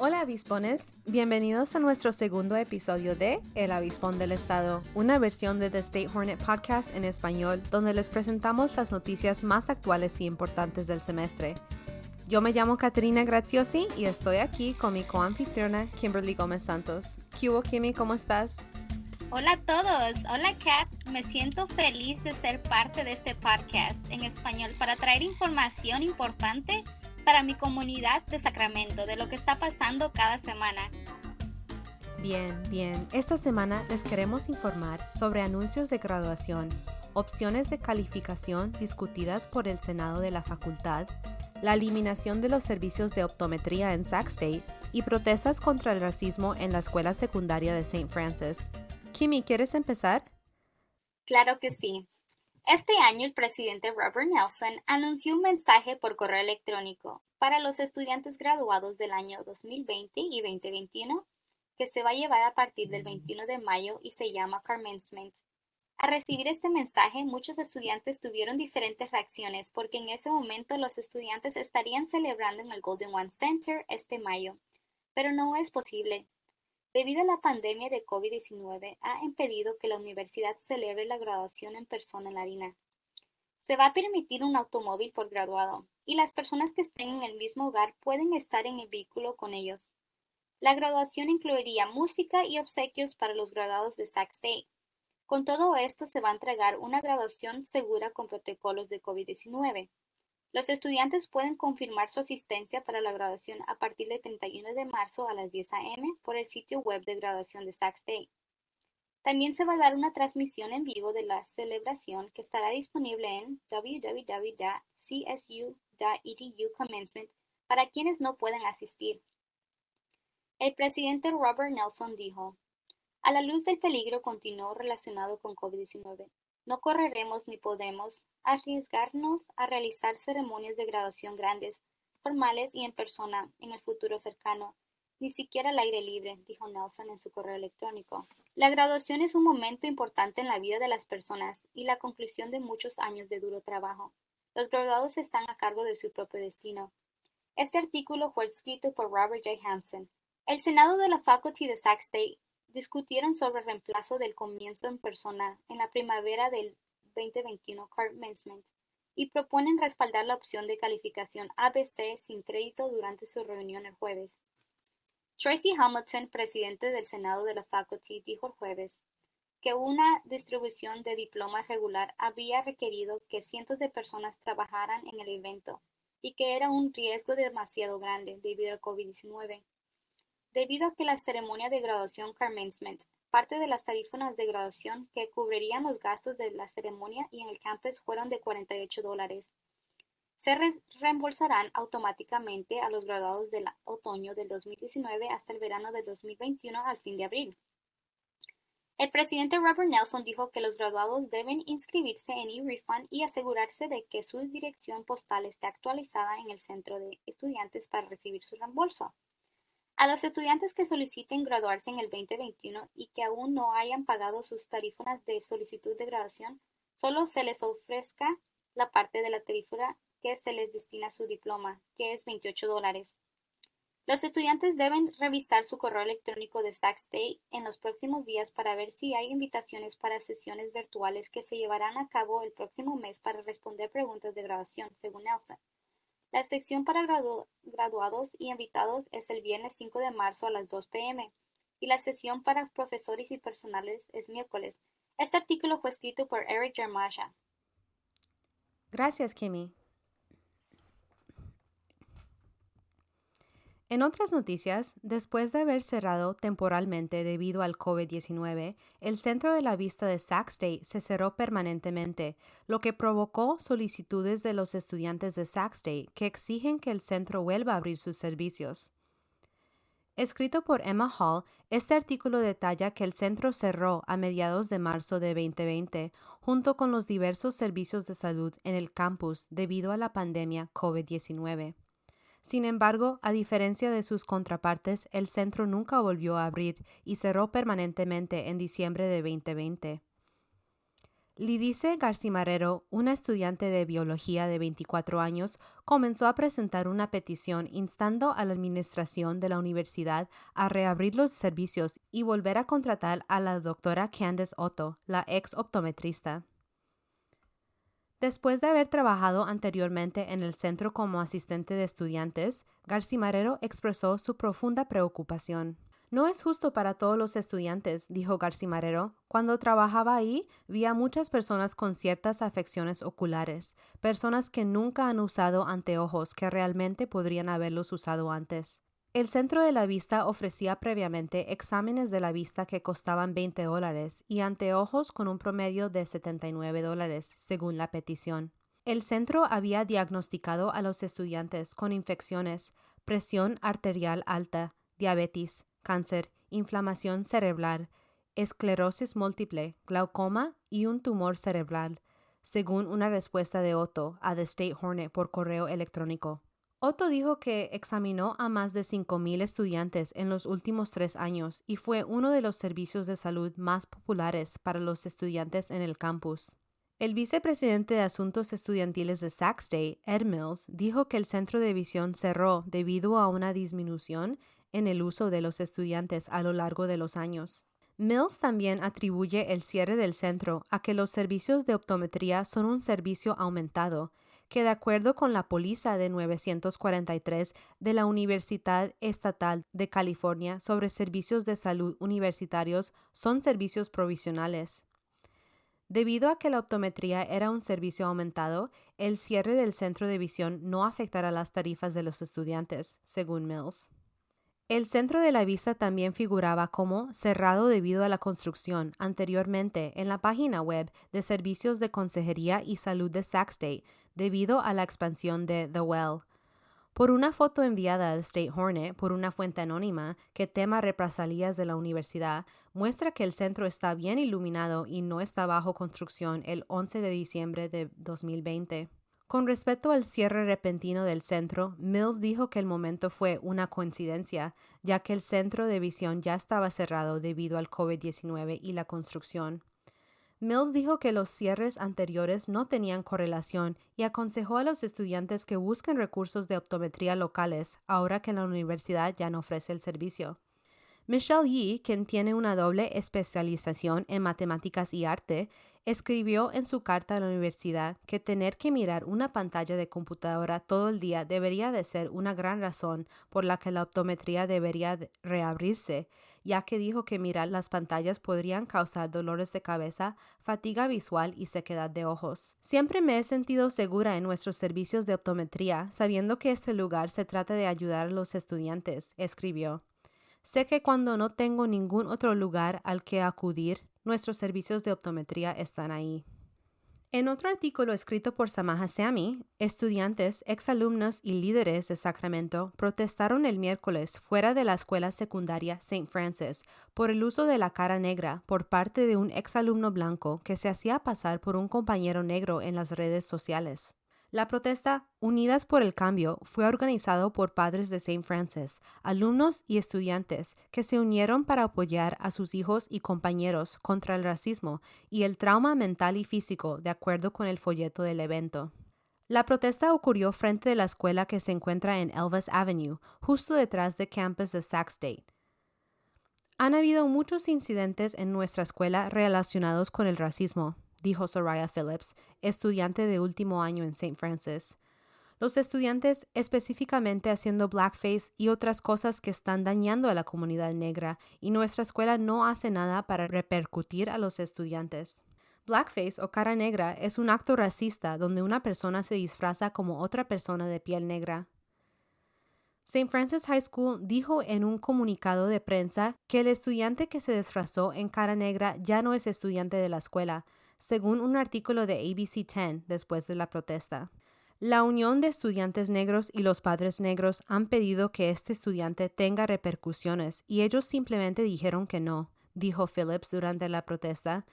Hola avispones, bienvenidos a nuestro segundo episodio de El Avispón del Estado, una versión de The State Hornet Podcast en español donde les presentamos las noticias más actuales y importantes del semestre. Yo me llamo Caterina Graziosi y estoy aquí con mi coanfitriona Kimberly Gómez Santos. ¿Qué hubo, Kimmy? ¿Cómo estás? Hola a todos, hola Kat, me siento feliz de ser parte de este podcast en español para traer información importante para mi comunidad de Sacramento de lo que está pasando cada semana. Bien, bien. Esta semana les queremos informar sobre anuncios de graduación, opciones de calificación discutidas por el Senado de la Facultad, la eliminación de los servicios de optometría en Sac State y protestas contra el racismo en la escuela secundaria de St. Francis. Kimmy, ¿quieres empezar? Claro que sí. Este año el presidente Robert Nelson anunció un mensaje por correo electrónico para los estudiantes graduados del año 2020 y 2021 que se va a llevar a partir del 21 de mayo y se llama Commencement. Al recibir este mensaje, muchos estudiantes tuvieron diferentes reacciones porque en ese momento los estudiantes estarían celebrando en el Golden One Center este mayo, pero no es posible. Debido a la pandemia de COVID-19, ha impedido que la universidad celebre la graduación en persona en la harina. Se va a permitir un automóvil por graduado, y las personas que estén en el mismo hogar pueden estar en el vehículo con ellos. La graduación incluiría música y obsequios para los graduados de Sac State. Con todo esto se va a entregar una graduación segura con protocolos de COVID-19. Los estudiantes pueden confirmar su asistencia para la graduación a partir del 31 de marzo a las 10 a.m. por el sitio web de graduación de Sac State. También se va a dar una transmisión en vivo de la celebración que estará disponible en www.csu.edu commencement para quienes no pueden asistir. El presidente Robert Nelson dijo, a la luz del peligro continuo relacionado con COVID-19, no correremos ni podemos arriesgarnos a realizar ceremonias de graduación grandes, formales y en persona en el futuro cercano, ni siquiera al aire libre, dijo Nelson en su correo electrónico. La graduación es un momento importante en la vida de las personas y la conclusión de muchos años de duro trabajo. Los graduados están a cargo de su propio destino. Este artículo fue escrito por Robert J. Hansen. El Senado de la Faculty de Sac State discutieron sobre el reemplazo del comienzo en persona en la primavera del 2021 commencement y proponen respaldar la opción de calificación ABC sin crédito durante su reunión el jueves. Tracy Hamilton, presidente del Senado de la Faculty, dijo el jueves que una distribución de diplomas regular había requerido que cientos de personas trabajaran en el evento y que era un riesgo demasiado grande debido al COVID-19. Debido a que la ceremonia de graduación commencement, parte de las tarifas de graduación que cubrirían los gastos de la ceremonia y en el campus fueron de 48 dólares, se reembolsarán automáticamente a los graduados del otoño del 2019 hasta el verano del 2021 al fin de abril. El presidente Robert Nelson dijo que los graduados deben inscribirse en eRefund y asegurarse de que su dirección postal esté actualizada en el centro de estudiantes para recibir su reembolso. A los estudiantes que soliciten graduarse en el 2021 y que aún no hayan pagado sus tarifas de solicitud de graduación, solo se les ofrezca la parte de la tarifa que se les destina su diploma, que es 28 dólares. Los estudiantes deben revisar su correo electrónico de Sac State en los próximos días para ver si hay invitaciones para sesiones virtuales que se llevarán a cabo el próximo mes para responder preguntas de graduación, según Nelson. La sección para graduados y invitados es el viernes 5 de marzo a las 2 p.m. y la sesión para profesores y personales es miércoles. Este artículo fue escrito por Eric Germasha. Gracias, Kimmy. En otras noticias, después de haber cerrado temporalmente debido al COVID-19, el centro de la vista de Sac State se cerró permanentemente, lo que provocó solicitudes de los estudiantes de Sac State que exigen que el centro vuelva a abrir sus servicios. Escrito por Emma Hall, este artículo detalla que el centro cerró a mediados de marzo de 2020 junto con los diversos servicios de salud en el campus debido a la pandemia COVID-19. Sin embargo, a diferencia de sus contrapartes, el centro nunca volvió a abrir y cerró permanentemente en diciembre de 2020. Lidice Garcimarero, una estudiante de biología de 24 años, comenzó a presentar una petición instando a la administración de la universidad a reabrir los servicios y volver a contratar a la doctora Candace Otto, la ex optometrista. Después de haber trabajado anteriormente en el centro como asistente de estudiantes, Garcimarero expresó su profunda preocupación. No es justo para todos los estudiantes, dijo Garcimarero. Cuando trabajaba ahí, vi a muchas personas con ciertas afecciones oculares, personas que nunca han usado anteojos que realmente podrían haberlos usado antes. El Centro de la Vista ofrecía previamente exámenes de la vista que costaban 20 dólares y anteojos con un promedio de 79 dólares, según la petición. El centro había diagnosticado a los estudiantes con infecciones, presión arterial alta, diabetes, cáncer, inflamación cerebral, esclerosis múltiple, glaucoma y un tumor cerebral, según una respuesta de Otto a The State Hornet por correo electrónico. Otto dijo que examinó a más de 5.000 estudiantes en los últimos tres años y fue uno de los servicios de salud más populares para los estudiantes en el campus. El vicepresidente de Asuntos Estudiantiles de Sac State, Ed Mills, dijo que el centro de visión cerró debido a una disminución en el uso de los estudiantes a lo largo de los años. Mills también atribuye el cierre del centro a que los servicios de optometría son un servicio aumentado, que de acuerdo con la póliza de 943 de la Universidad Estatal de California sobre servicios de salud universitarios son servicios provisionales. Debido a que la optometría era un servicio aumentado, el cierre del centro de visión no afectará las tarifas de los estudiantes, según Mills. El centro de la vista también figuraba como cerrado debido a la construcción anteriormente en la página web de Servicios de Consejería y Salud de Sac State debido a la expansión de The Well. Por una foto enviada al State Hornet por una fuente anónima que tema represalias de la universidad, muestra que el centro está bien iluminado y no está bajo construcción el 11 de diciembre de 2020. Con respecto al cierre repentino del centro, Mills dijo que el momento fue una coincidencia, ya que el centro de visión ya estaba cerrado debido al COVID-19 y la construcción. Mills dijo que los cierres anteriores no tenían correlación y aconsejó a los estudiantes que busquen recursos de optometría locales ahora que la universidad ya no ofrece el servicio. Michelle Yee, quien tiene una doble especialización en matemáticas y arte, escribió en su carta a la universidad que tener que mirar una pantalla de computadora todo el día debería de ser una gran razón por la que la optometría debería reabrirse, ya que dijo que mirar las pantallas podrían causar dolores de cabeza, fatiga visual y sequedad de ojos. Siempre me he sentido segura en nuestros servicios de optometría, sabiendo que este lugar se trata de ayudar a los estudiantes, escribió. Sé que cuando no tengo ningún otro lugar al que acudir, nuestros servicios de optometría están ahí. En otro artículo escrito por Samaha Sami, estudiantes, exalumnos y líderes de Sacramento protestaron el miércoles fuera de la escuela secundaria St. Francis por el uso de la cara negra por parte de un exalumno blanco que se hacía pasar por un compañero negro en las redes sociales. La protesta Unidas por el Cambio fue organizado por padres de St. Francis, alumnos y estudiantes que se unieron para apoyar a sus hijos y compañeros contra el racismo y el trauma mental y físico, de acuerdo con el folleto del evento. La protesta ocurrió frente a la escuela que se encuentra en Elvis Avenue, justo detrás del campus de Sac State. Han habido muchos incidentes en nuestra escuela relacionados con el racismo, dijo Soraya Phillips, estudiante de último año en St. Francis. Los estudiantes específicamente haciendo blackface y otras cosas que están dañando a la comunidad negra y nuestra escuela no hace nada para repercutir a los estudiantes. Blackface o cara negra es un acto racista donde una persona se disfraza como otra persona de piel negra. St. Francis High School dijo en un comunicado de prensa que el estudiante que se disfrazó en cara negra ya no es estudiante de la escuela, según un artículo de ABC 10 después de la protesta. La Unión de Estudiantes Negros y los Padres Negros han pedido que este estudiante tenga repercusiones y ellos simplemente dijeron que no, dijo Phillips durante la protesta.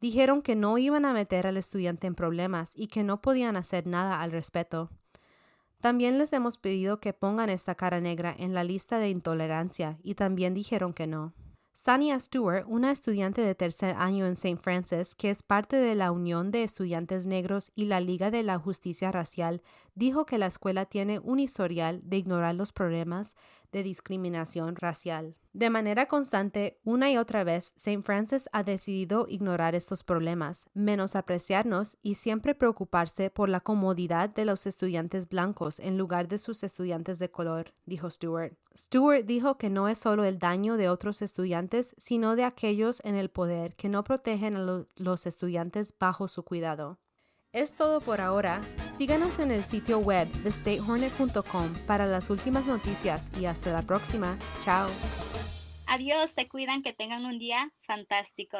Dijeron que no iban a meter al estudiante en problemas y que no podían hacer nada al respecto. También les hemos pedido que pongan esta cara negra en la lista de intolerancia y también dijeron que no. Sania Stewart, una estudiante de tercer año en St. Francis, que es parte de la Unión de Estudiantes Negros y la Liga de la Justicia Racial, dijo que la escuela tiene un historial de ignorar los problemas de discriminación racial. De manera constante, una y otra vez, St. Francis ha decidido ignorar estos problemas, menospreciarnos y siempre preocuparse por la comodidad de los estudiantes blancos en lugar de sus estudiantes de color, dijo Stewart. Stewart dijo que no es solo el daño de otros estudiantes, sino de aquellos en el poder que no protegen a los estudiantes bajo su cuidado. Es todo por ahora. Síganos en el sitio web de statehornet.com para las últimas noticias y hasta la próxima. Chao. Adiós, se cuidan, que tengan un día fantástico.